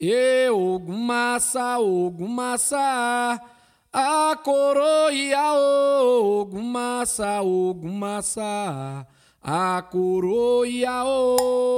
E Ogumassa, Ogumassa, a coroia, Ogumassa, Ogumassa, a coroia, Ogumassa.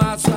my